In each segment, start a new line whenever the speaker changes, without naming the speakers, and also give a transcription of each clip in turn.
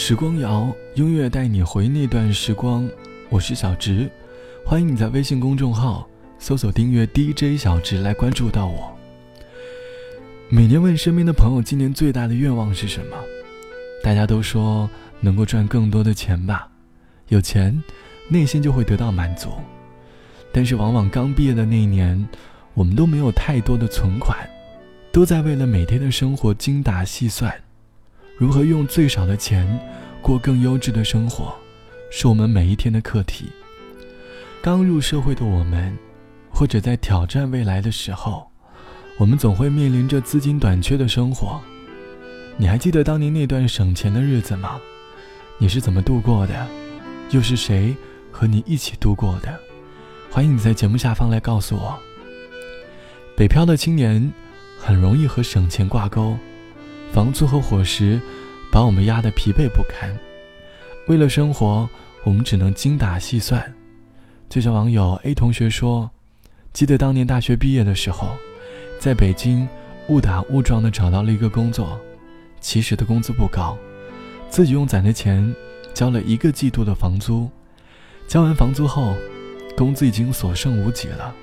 时光谣，音乐带你回那段时光。我是小直，欢迎你在微信公众号搜索订阅 DJ 小直来关注到我。每年问身边的朋友，今年最大的愿望是什么？大家都说能够赚更多的钱吧。有钱，内心就会得到满足。但是往往刚毕业的那一年，我们都没有太多的存款，都在为了每天的生活精打细算。如何用最少的钱过更优质的生活，是我们每一天的课题。刚入社会的我们，或者在挑战未来的时候，我们总会面临着资金短缺的生活。你还记得当年那段省钱的日子吗？你是怎么度过的？又是谁和你一起度过的？欢迎你在节目下方来告诉我。北漂的青年很容易和省钱挂钩。房租和伙食把我们压得疲惫不堪，为了生活，我们只能精打细算。就像网友 A 同学说：“记得当年大学毕业的时候，在北京误打误撞地找到了一个工作，其实的工资不高，自己用攒的钱交了一个季度的房租。交完房租后，工资已经所剩无几了。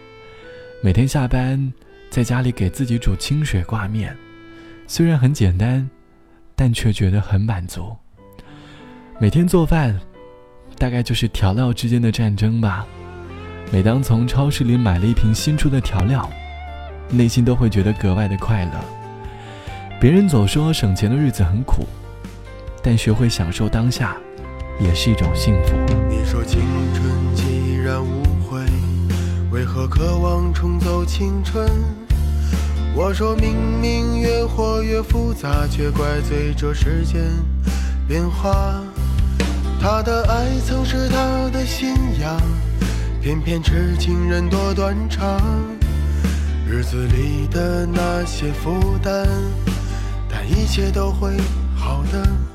每天下班，在家里给自己煮清水挂面。”虽然很简单，但却觉得很满足。每天做饭，大概就是调料之间的战争吧。每当从超市里买了一瓶新出的调料，内心都会觉得格外的快乐。别人总说省钱的日子很苦，但学会享受当下，也是一种幸福。
你说青春既然无悔，为何渴望重走青春？我说明明越活越复杂，却怪罪这世间变化。他的爱曾是他的信仰，偏偏痴情人多断肠。日子里的那些负担，但一切都会好的。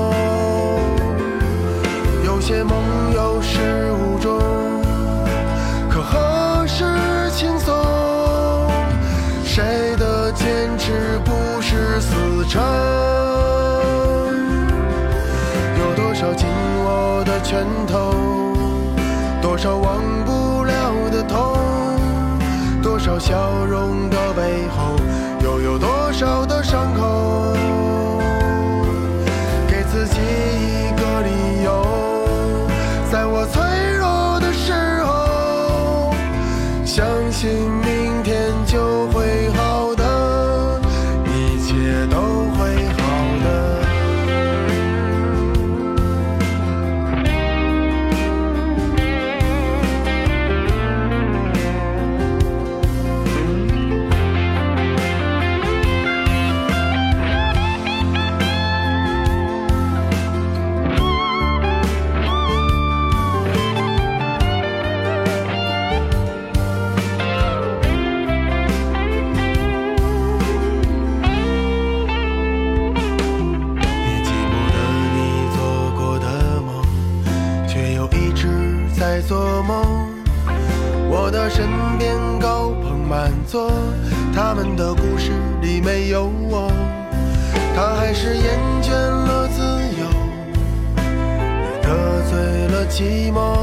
有些做梦，我的身边高朋满座他们的故事里没有我，他还是厌倦了自由，得罪了寂寞。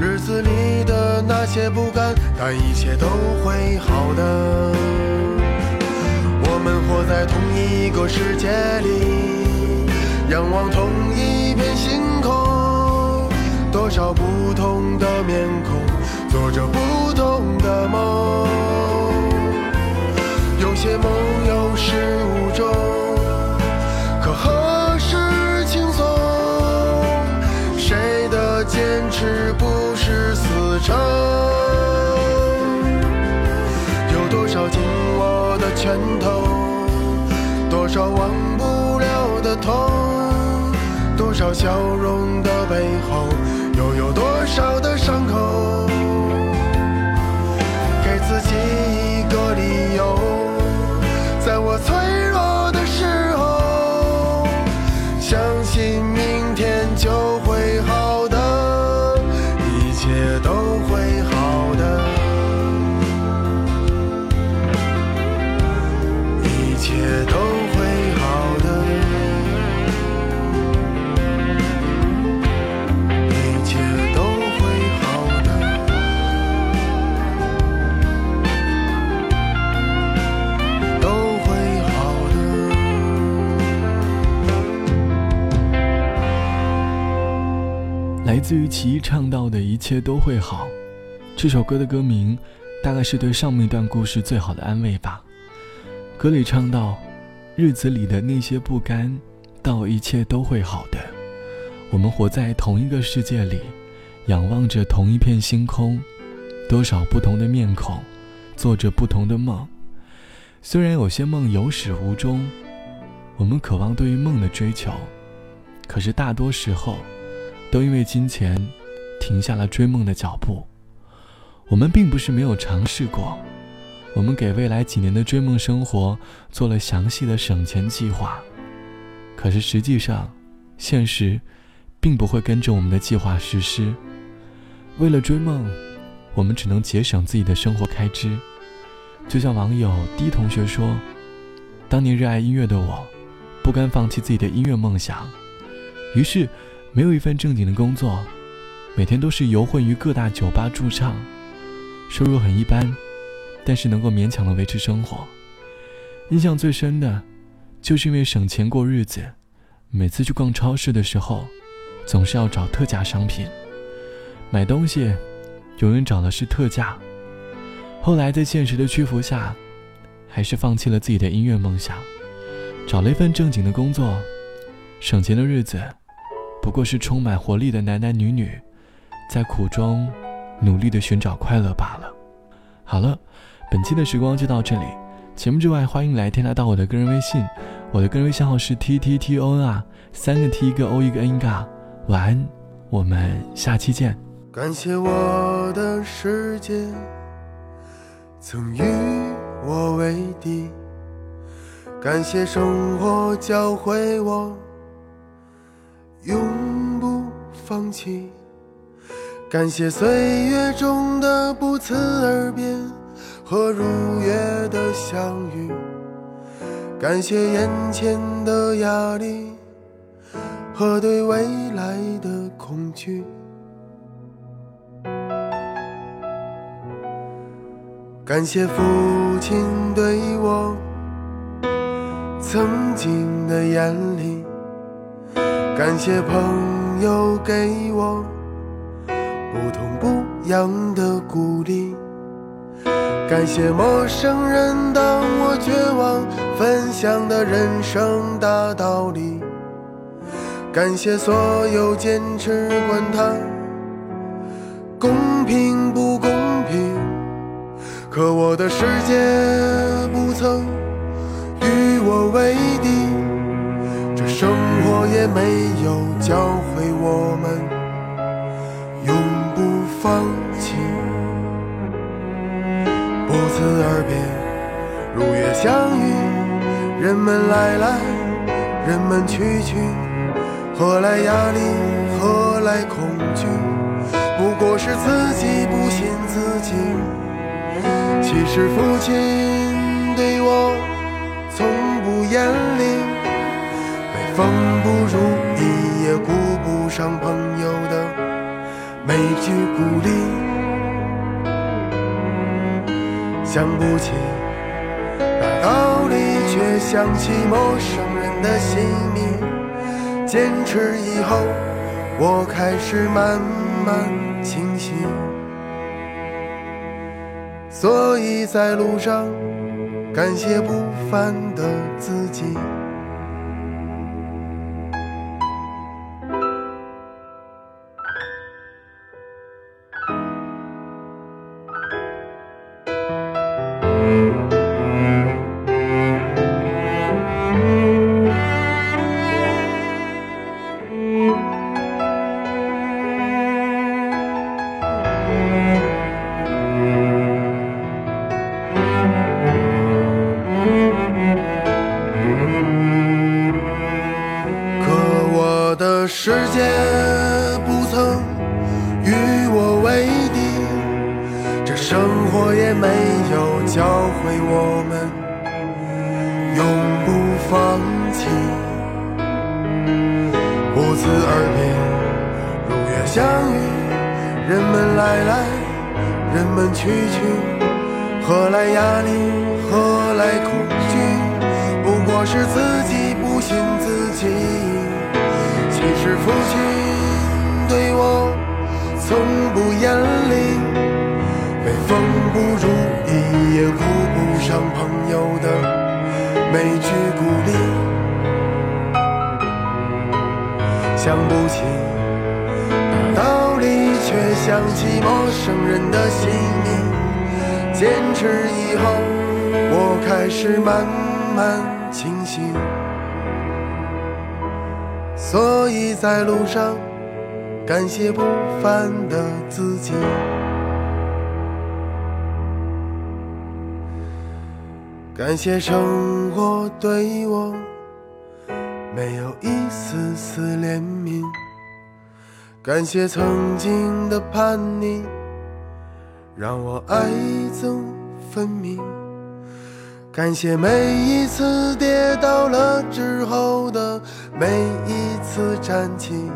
日子里的那些不甘，但一切都会好的。我们活在同一个世界里，仰望同一片星，多少不同的面孔，做着不同的梦。有些梦有始无终，可何时轻松？谁的坚持不是死撑？有多少紧握的拳头，多少忘不了的痛，多少笑容的背后。有多少的
伤口？其唱到的一切都会好，这首歌的歌名大概是对上面一段故事最好的安慰吧。歌里唱到，日子里的那些不甘，到一切都会好的。我们活在同一个世界里，仰望着同一片星空，多少不同的面孔，做着不同的梦。虽然有些梦有始无终，我们渴望对于梦的追求，可是大多时候。都因为金钱，停下了追梦的脚步。我们并不是没有尝试过，我们给未来几年的追梦生活做了详细的省钱计划。可是实际上，现实并不会跟着我们的计划实施。为了追梦，我们只能节省自己的生活开支。就像网友 D 同学说：“当年热爱音乐的我，不甘放弃自己的音乐梦想，于是。”没有一份正经的工作，每天都是游混于各大酒吧驻唱，收入很一般，但是能够勉强的维持生活。印象最深的，就是因为省钱过日子，每次去逛超市的时候，总是要找特价商品，买东西永远找的是特价。后来在现实的屈服下，还是放弃了自己的音乐梦想，找了一份正经的工作，省钱的日子。不过是充满活力的男男女女，在苦中努力的寻找快乐罢了。好了，本期的时光就到这里。节目之外，欢迎来添加到我的个人微信，我的个人微信号是 t t t o n 啊，三个 t 一个 o 一个 n 嘎。晚安，我们下期见。
感谢我的世界曾与我为敌，感谢生活教会我。永不放弃，感谢岁月中的不辞而别和如约的相遇，感谢眼前的压力和对未来的恐惧，感谢父亲对我曾经的严厉。感谢朋友给我不痛不痒的鼓励，感谢陌生人当我绝望分享的人生大道理，感谢所有坚持管它公平不公平，可我的世界不曾与我为敌。生活也没有教会我们永不放弃，不辞而别，如约相遇。人们来来，人们去去，何来压力？何来恐惧？不过是自己不信自己。其实父亲对我从不严厉。风不如意，也顾不上朋友的每句鼓励。想不起大道理，却想起陌生人的姓名。坚持以后，我开始慢慢清醒。所以在路上，感谢不凡的自己。世界不曾与我为敌，这生活也没有教会我们永不放弃。不辞而别，如约相遇，人们来来，人们去去，何来压力？何来恐惧？不过是自己不信自己。是父亲对我从不严厉，被风不如意也顾不上朋友的每句鼓励。想不起道理，却想起陌生人的姓名。坚持以后，我开始慢慢清醒。所以在路上，感谢不凡的自己，感谢生活对我没有一丝丝怜悯，感谢曾经的叛逆，让我爱憎分明。感谢每一次跌倒了之后的每一次站起，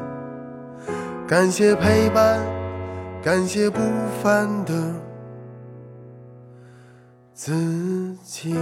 感谢陪伴，感谢不凡的自己。